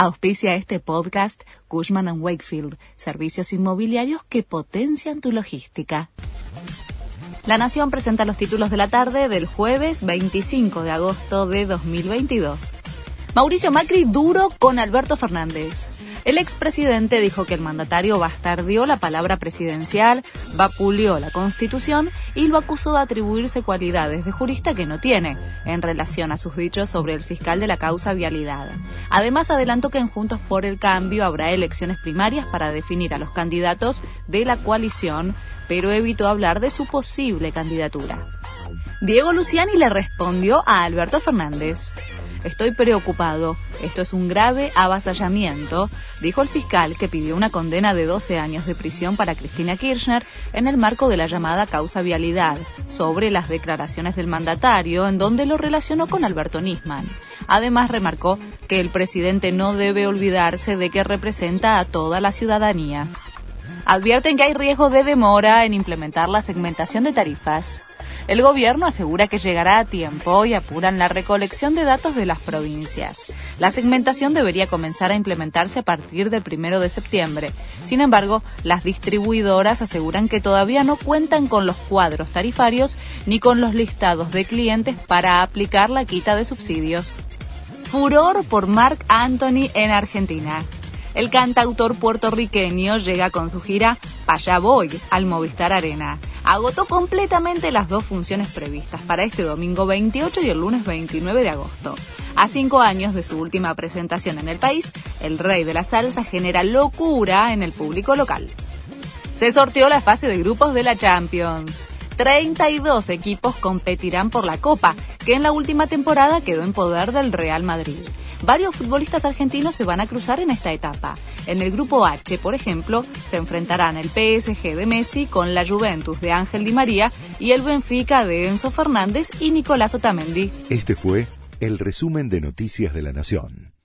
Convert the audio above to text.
Auspicia este podcast Cushman ⁇ Wakefield, servicios inmobiliarios que potencian tu logística. La Nación presenta los títulos de la tarde del jueves 25 de agosto de 2022. Mauricio Macri duro con Alberto Fernández. El expresidente dijo que el mandatario bastardió la palabra presidencial, vapuleó la Constitución y lo acusó de atribuirse cualidades de jurista que no tiene en relación a sus dichos sobre el fiscal de la causa vialidad. Además, adelantó que en Juntos por el Cambio habrá elecciones primarias para definir a los candidatos de la coalición, pero evitó hablar de su posible candidatura. Diego Luciani le respondió a Alberto Fernández. Estoy preocupado. Esto es un grave avasallamiento, dijo el fiscal que pidió una condena de 12 años de prisión para Cristina Kirchner en el marco de la llamada causa vialidad, sobre las declaraciones del mandatario en donde lo relacionó con Alberto Nisman. Además, remarcó que el presidente no debe olvidarse de que representa a toda la ciudadanía. Advierten que hay riesgo de demora en implementar la segmentación de tarifas. El gobierno asegura que llegará a tiempo y apuran la recolección de datos de las provincias. La segmentación debería comenzar a implementarse a partir del primero de septiembre. Sin embargo, las distribuidoras aseguran que todavía no cuentan con los cuadros tarifarios ni con los listados de clientes para aplicar la quita de subsidios. Furor por Mark Anthony en Argentina. El cantautor puertorriqueño llega con su gira Paya Voy al Movistar Arena agotó completamente las dos funciones previstas para este domingo 28 y el lunes 29 de agosto. A cinco años de su última presentación en el país, el rey de la salsa genera locura en el público local. Se sorteó la fase de grupos de la Champions. 32 equipos competirán por la Copa, que en la última temporada quedó en poder del Real Madrid. Varios futbolistas argentinos se van a cruzar en esta etapa. En el grupo H, por ejemplo, se enfrentarán el PSG de Messi con la Juventus de Ángel Di María y el Benfica de Enzo Fernández y Nicolás Otamendi. Este fue el resumen de Noticias de la Nación.